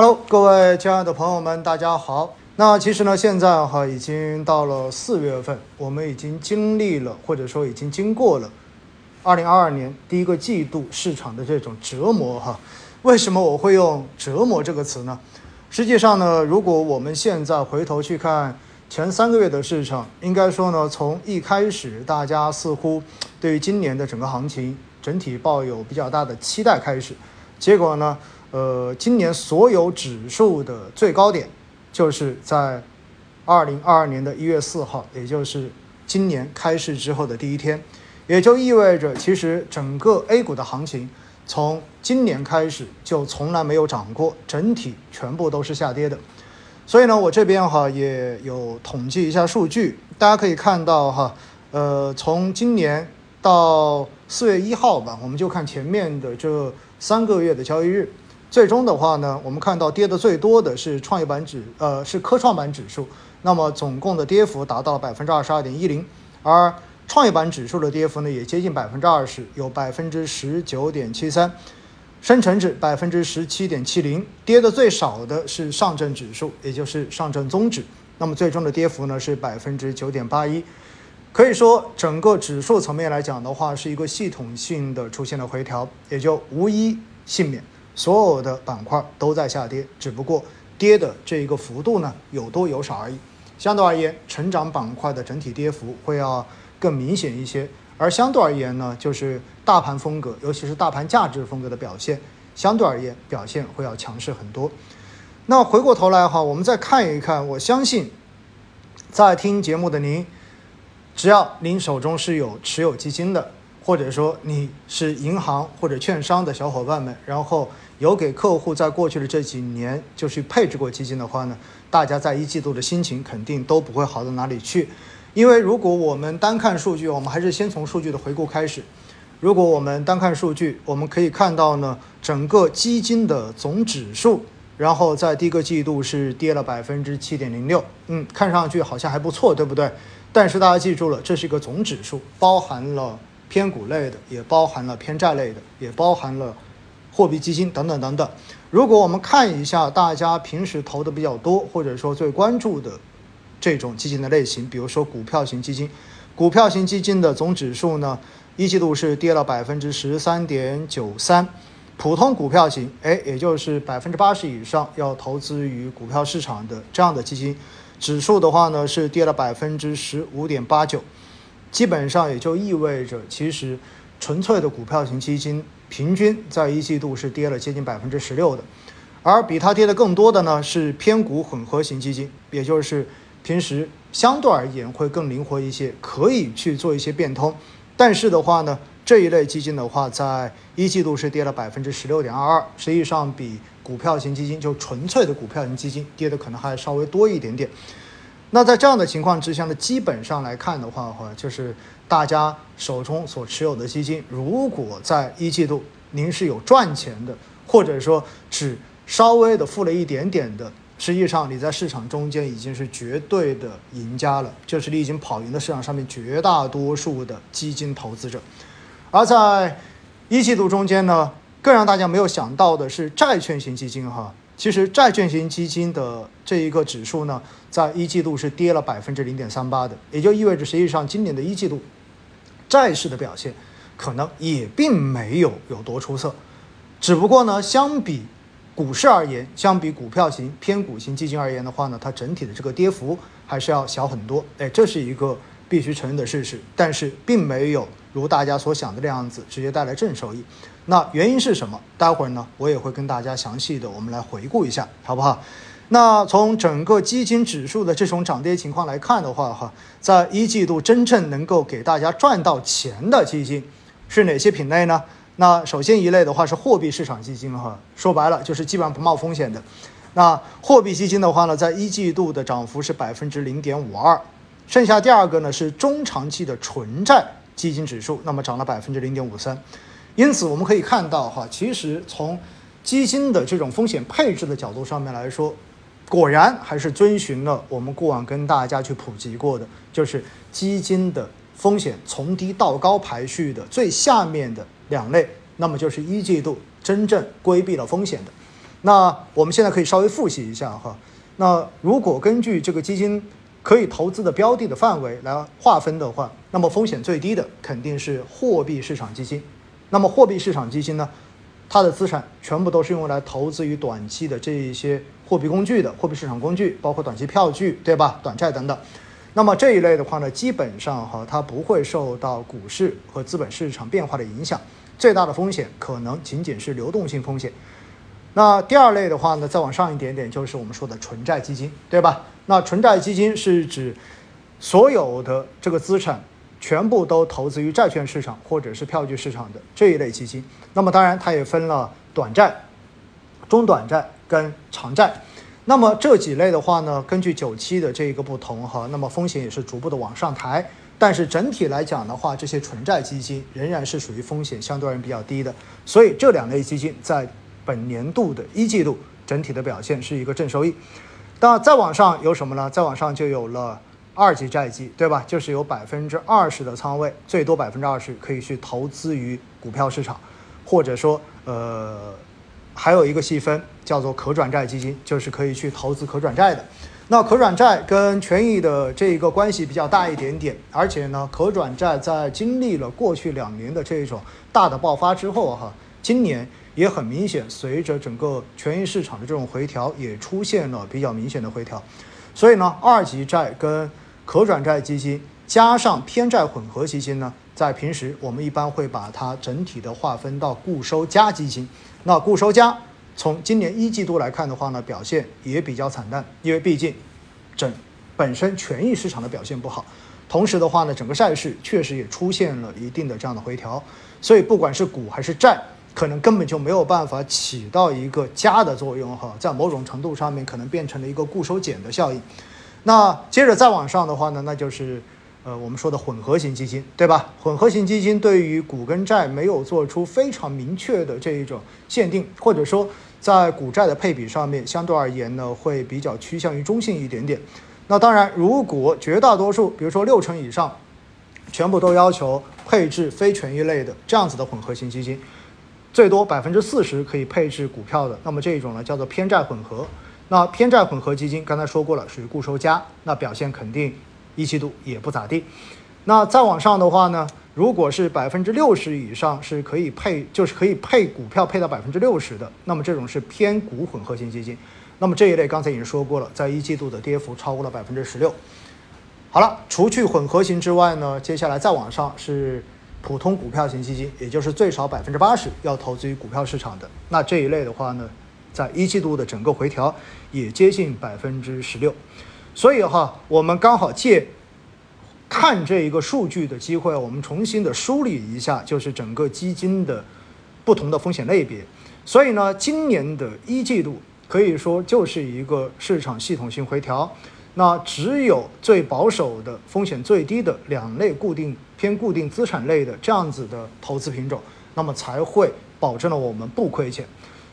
Hello，各位亲爱的朋友们，大家好。那其实呢，现在哈已经到了四月份，我们已经经历了，或者说已经经过了二零二二年第一个季度市场的这种折磨哈。为什么我会用“折磨”这个词呢？实际上呢，如果我们现在回头去看前三个月的市场，应该说呢，从一开始大家似乎对于今年的整个行情整体抱有比较大的期待开始，结果呢？呃，今年所有指数的最高点，就是在二零二二年的一月四号，也就是今年开市之后的第一天，也就意味着，其实整个 A 股的行情从今年开始就从来没有涨过，整体全部都是下跌的。所以呢，我这边哈也有统计一下数据，大家可以看到哈，呃，从今年到四月一号吧，我们就看前面的这三个月的交易日。最终的话呢，我们看到跌的最多的是创业板指，呃，是科创板指数。那么总共的跌幅达到了百分之二十二点一零，而创业板指数的跌幅呢也接近百分之二十，有百分之十九点七三。深成指百分之十七点七零，跌的最少的是上证指数，也就是上证综指。那么最终的跌幅呢是百分之九点八一。可以说，整个指数层面来讲的话，是一个系统性的出现了回调，也就无一幸免。所有的板块都在下跌，只不过跌的这一个幅度呢有多有少而已。相对而言，成长板块的整体跌幅会要更明显一些，而相对而言呢，就是大盘风格，尤其是大盘价值风格的表现，相对而言表现会要强势很多。那回过头来哈，我们再看一看，我相信在听节目的您，只要您手中是有持有基金的，或者说你是银行或者券商的小伙伴们，然后。有给客户在过去的这几年就去配置过基金的话呢，大家在一季度的心情肯定都不会好到哪里去，因为如果我们单看数据，我们还是先从数据的回顾开始。如果我们单看数据，我们可以看到呢，整个基金的总指数，然后在第一个季度是跌了百分之七点零六，嗯，看上去好像还不错，对不对？但是大家记住了，这是一个总指数，包含了偏股类的，也包含了偏债类的，也包含了。货币基金等等等等，如果我们看一下大家平时投的比较多，或者说最关注的这种基金的类型，比如说股票型基金，股票型基金的总指数呢，一季度是跌了百分之十三点九三，普通股票型，哎，也就是百分之八十以上要投资于股票市场的这样的基金，指数的话呢是跌了百分之十五点八九，基本上也就意味着，其实纯粹的股票型基金。平均在一季度是跌了接近百分之十六的，而比它跌的更多的呢是偏股混合型基金，也就是平时相对而言会更灵活一些，可以去做一些变通。但是的话呢，这一类基金的话，在一季度是跌了百分之十六点二二，实际上比股票型基金就纯粹的股票型基金跌的可能还稍微多一点点。那在这样的情况之下呢，基本上来看的话，哈就是大家手中所持有的基金，如果在一季度您是有赚钱的，或者说只稍微的负了一点点的，实际上你在市场中间已经是绝对的赢家了，就是你已经跑赢了市场上面绝大多数的基金投资者。而在一季度中间呢，更让大家没有想到的是债券型基金哈。其实债券型基金的这一个指数呢，在一季度是跌了百分之零点三八的，也就意味着实际上今年的一季度债市的表现可能也并没有有多出色，只不过呢，相比股市而言，相比股票型偏股型基金而言的话呢，它整体的这个跌幅还是要小很多，哎，这是一个必须承认的事实，但是并没有如大家所想的那样子直接带来正收益。那原因是什么？待会儿呢，我也会跟大家详细的我们来回顾一下，好不好？那从整个基金指数的这种涨跌情况来看的话，哈，在一季度真正能够给大家赚到钱的基金是哪些品类呢？那首先一类的话是货币市场基金，哈，说白了就是基本上不冒风险的。那货币基金的话呢，在一季度的涨幅是百分之零点五二，剩下第二个呢是中长期的纯债基金指数，那么涨了百分之零点五三。因此，我们可以看到，哈，其实从基金的这种风险配置的角度上面来说，果然还是遵循了我们过往跟大家去普及过的，就是基金的风险从低到高排序的最下面的两类，那么就是一季度真正规避了风险的，那我们现在可以稍微复习一下哈。那如果根据这个基金可以投资的标的的范围来划分的话，那么风险最低的肯定是货币市场基金。那么货币市场基金呢，它的资产全部都是用来投资于短期的这一些货币工具的货币市场工具，包括短期票据，对吧？短债等等。那么这一类的话呢，基本上哈，它不会受到股市和资本市场变化的影响。最大的风险可能仅仅是流动性风险。那第二类的话呢，再往上一点点，就是我们说的纯债基金，对吧？那纯债基金是指所有的这个资产全部都投资于债券市场或者是票据市场的这一类基金。那么当然，它也分了短债、中短债跟长债。那么这几类的话呢，根据九期的这一个不同哈，那么风险也是逐步的往上抬。但是整体来讲的话，这些纯债基金仍然是属于风险相对而言比较低的，所以这两类基金在本年度的一季度整体的表现是一个正收益。那再往上有什么呢？再往上就有了二级债基，对吧？就是有百分之二十的仓位，最多百分之二十可以去投资于股票市场，或者说呃还有一个细分叫做可转债基金，就是可以去投资可转债的。那可转债跟权益的这一个关系比较大一点点，而且呢，可转债在经历了过去两年的这种大的爆发之后，哈，今年也很明显，随着整个权益市场的这种回调，也出现了比较明显的回调。所以呢，二级债跟可转债基金加上偏债混合基金呢，在平时我们一般会把它整体的划分到固收加基金。那固收加。从今年一季度来看的话呢，表现也比较惨淡，因为毕竟整本身权益市场的表现不好，同时的话呢，整个债市确实也出现了一定的这样的回调，所以不管是股还是债，可能根本就没有办法起到一个加的作用哈，在某种程度上面可能变成了一个固收减的效应。那接着再往上的话呢，那就是。呃，我们说的混合型基金，对吧？混合型基金对于股跟债没有做出非常明确的这一种限定，或者说在股债的配比上面，相对而言呢，会比较趋向于中性一点点。那当然，如果绝大多数，比如说六成以上，全部都要求配置非权益类的这样子的混合型基金，最多百分之四十可以配置股票的，那么这一种呢叫做偏债混合。那偏债混合基金刚才说过了，属于固收加，那表现肯定。一季度也不咋地，那再往上的话呢，如果是百分之六十以上是可以配，就是可以配股票配到百分之六十的，那么这种是偏股混合型基金。那么这一类刚才已经说过了，在一季度的跌幅超过了百分之十六。好了，除去混合型之外呢，接下来再往上是普通股票型基金，也就是最少百分之八十要投资于股票市场的。那这一类的话呢，在一季度的整个回调也接近百分之十六。所以哈，我们刚好借看这一个数据的机会，我们重新的梳理一下，就是整个基金的不同的风险类别。所以呢，今年的一季度可以说就是一个市场系统性回调。那只有最保守的风险最低的两类固定偏固定资产类的这样子的投资品种，那么才会保证了我们不亏钱。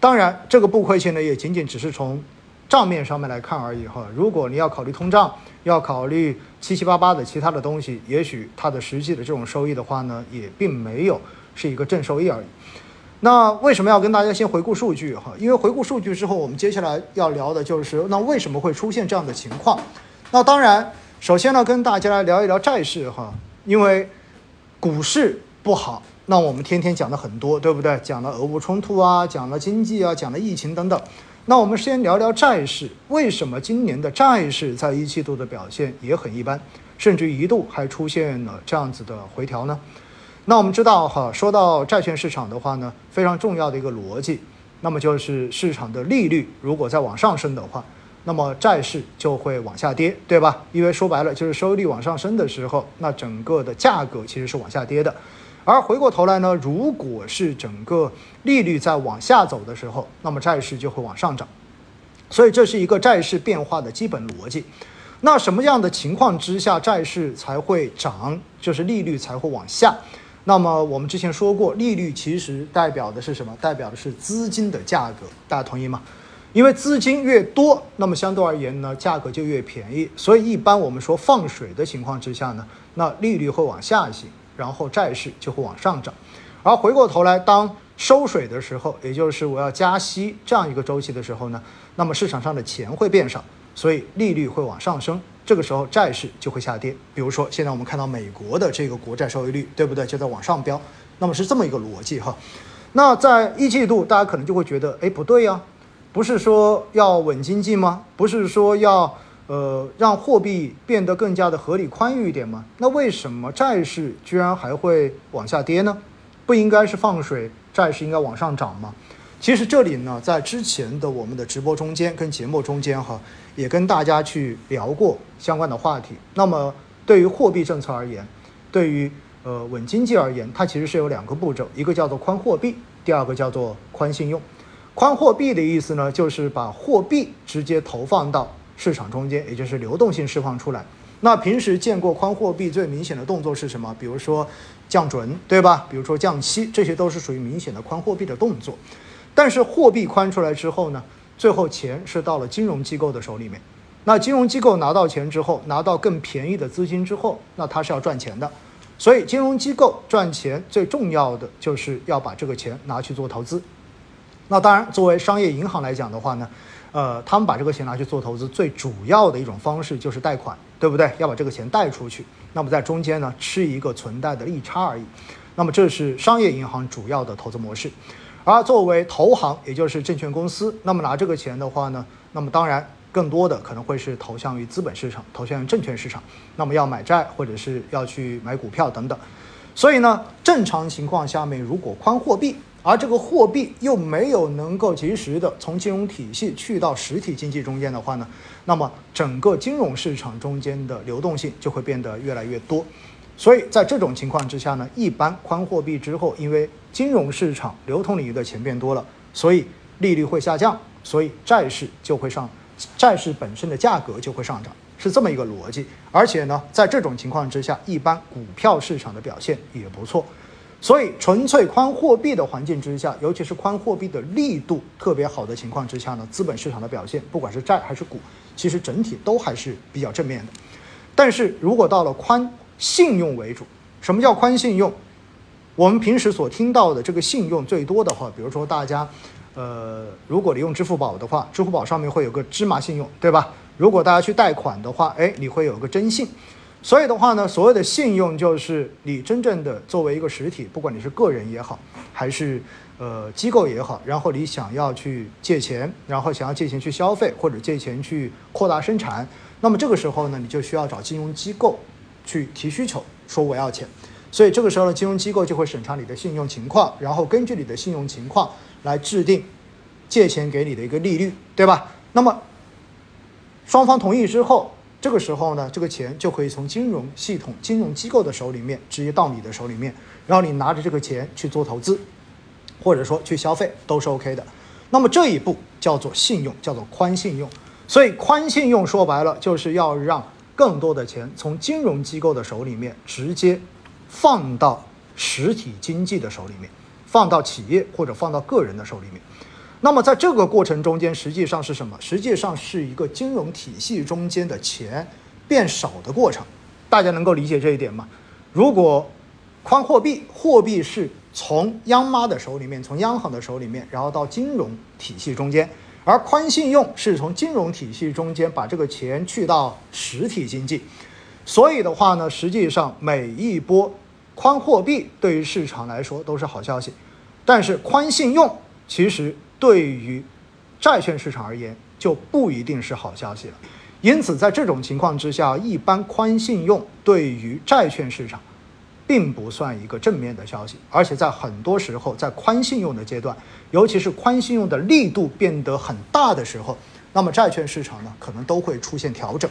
当然，这个不亏钱呢，也仅仅只是从。账面上面来看而已哈，如果你要考虑通胀，要考虑七七八八的其他的东西，也许它的实际的这种收益的话呢，也并没有是一个正收益而已。那为什么要跟大家先回顾数据哈？因为回顾数据之后，我们接下来要聊的就是那为什么会出现这样的情况？那当然，首先呢，跟大家来聊一聊债市哈，因为股市不好，那我们天天讲的很多，对不对？讲了俄乌冲突啊，讲了经济啊，讲了疫情等等。那我们先聊聊债市，为什么今年的债市在一季度的表现也很一般，甚至一度还出现了这样子的回调呢？那我们知道哈，说到债券市场的话呢，非常重要的一个逻辑，那么就是市场的利率如果在往上升的话，那么债市就会往下跌，对吧？因为说白了就是收益率往上升的时候，那整个的价格其实是往下跌的。而回过头来呢，如果是整个利率在往下走的时候，那么债市就会往上涨，所以这是一个债市变化的基本逻辑。那什么样的情况之下债市才会涨，就是利率才会往下？那么我们之前说过，利率其实代表的是什么？代表的是资金的价格，大家同意吗？因为资金越多，那么相对而言呢，价格就越便宜。所以一般我们说放水的情况之下呢，那利率会往下行。然后债市就会往上涨，而回过头来，当收水的时候，也就是我要加息这样一个周期的时候呢，那么市场上的钱会变少，所以利率会往上升，这个时候债市就会下跌。比如说现在我们看到美国的这个国债收益率，对不对？就在往上飙，那么是这么一个逻辑哈。那在一季度，大家可能就会觉得，哎，不对呀，不是说要稳经济吗？不是说要呃让货币变得更加的合理宽裕一点吗？那为什么债市居然还会往下跌呢？不应该是放水？债市应该往上涨吗？其实这里呢，在之前的我们的直播中间跟节目中间哈，也跟大家去聊过相关的话题。那么对于货币政策而言，对于呃稳经济而言，它其实是有两个步骤，一个叫做宽货币，第二个叫做宽信用。宽货币的意思呢，就是把货币直接投放到市场中间，也就是流动性释放出来。那平时见过宽货币最明显的动作是什么？比如说。降准对吧？比如说降息，这些都是属于明显的宽货币的动作。但是货币宽出来之后呢，最后钱是到了金融机构的手里面。那金融机构拿到钱之后，拿到更便宜的资金之后，那它是要赚钱的。所以金融机构赚钱最重要的就是要把这个钱拿去做投资。那当然，作为商业银行来讲的话呢，呃，他们把这个钱拿去做投资，最主要的一种方式就是贷款，对不对？要把这个钱贷出去。那么在中间呢，吃一个存贷的利差而已。那么这是商业银行主要的投资模式。而作为投行，也就是证券公司，那么拿这个钱的话呢，那么当然更多的可能会是投向于资本市场，投向于证券市场。那么要买债或者是要去买股票等等。所以呢，正常情况下面，如果宽货币，而这个货币又没有能够及时的从金融体系去到实体经济中间的话呢？那么整个金融市场中间的流动性就会变得越来越多，所以在这种情况之下呢，一般宽货币之后，因为金融市场流通领域的钱变多了，所以利率会下降，所以债市就会上，债市本身的价格就会上涨，是这么一个逻辑。而且呢，在这种情况之下，一般股票市场的表现也不错。所以，纯粹宽货币的环境之下，尤其是宽货币的力度特别好的情况之下呢，资本市场的表现，不管是债还是股，其实整体都还是比较正面的。但是如果到了宽信用为主，什么叫宽信用？我们平时所听到的这个信用最多的话，比如说大家，呃，如果你用支付宝的话，支付宝上面会有个芝麻信用，对吧？如果大家去贷款的话，哎，你会有个征信。所以的话呢，所谓的信用就是你真正的作为一个实体，不管你是个人也好，还是呃机构也好，然后你想要去借钱，然后想要借钱去消费或者借钱去扩大生产，那么这个时候呢，你就需要找金融机构去提需求，说我要钱。所以这个时候呢，金融机构就会审查你的信用情况，然后根据你的信用情况来制定借钱给你的一个利率，对吧？那么双方同意之后。这个时候呢，这个钱就可以从金融系统、金融机构的手里面直接到你的手里面，然后你拿着这个钱去做投资，或者说去消费都是 OK 的。那么这一步叫做信用，叫做宽信用。所以宽信用说白了就是要让更多的钱从金融机构的手里面直接放到实体经济的手里面，放到企业或者放到个人的手里面。那么在这个过程中间，实际上是什么？实际上是一个金融体系中间的钱变少的过程，大家能够理解这一点吗？如果宽货币，货币是从央妈的手里面，从央行的手里面，然后到金融体系中间，而宽信用是从金融体系中间把这个钱去到实体经济，所以的话呢，实际上每一波宽货币对于市场来说都是好消息，但是宽信用其实。对于债券市场而言，就不一定是好消息了。因此，在这种情况之下，一般宽信用对于债券市场，并不算一个正面的消息。而且，在很多时候，在宽信用的阶段，尤其是宽信用的力度变得很大的时候，那么债券市场呢，可能都会出现调整。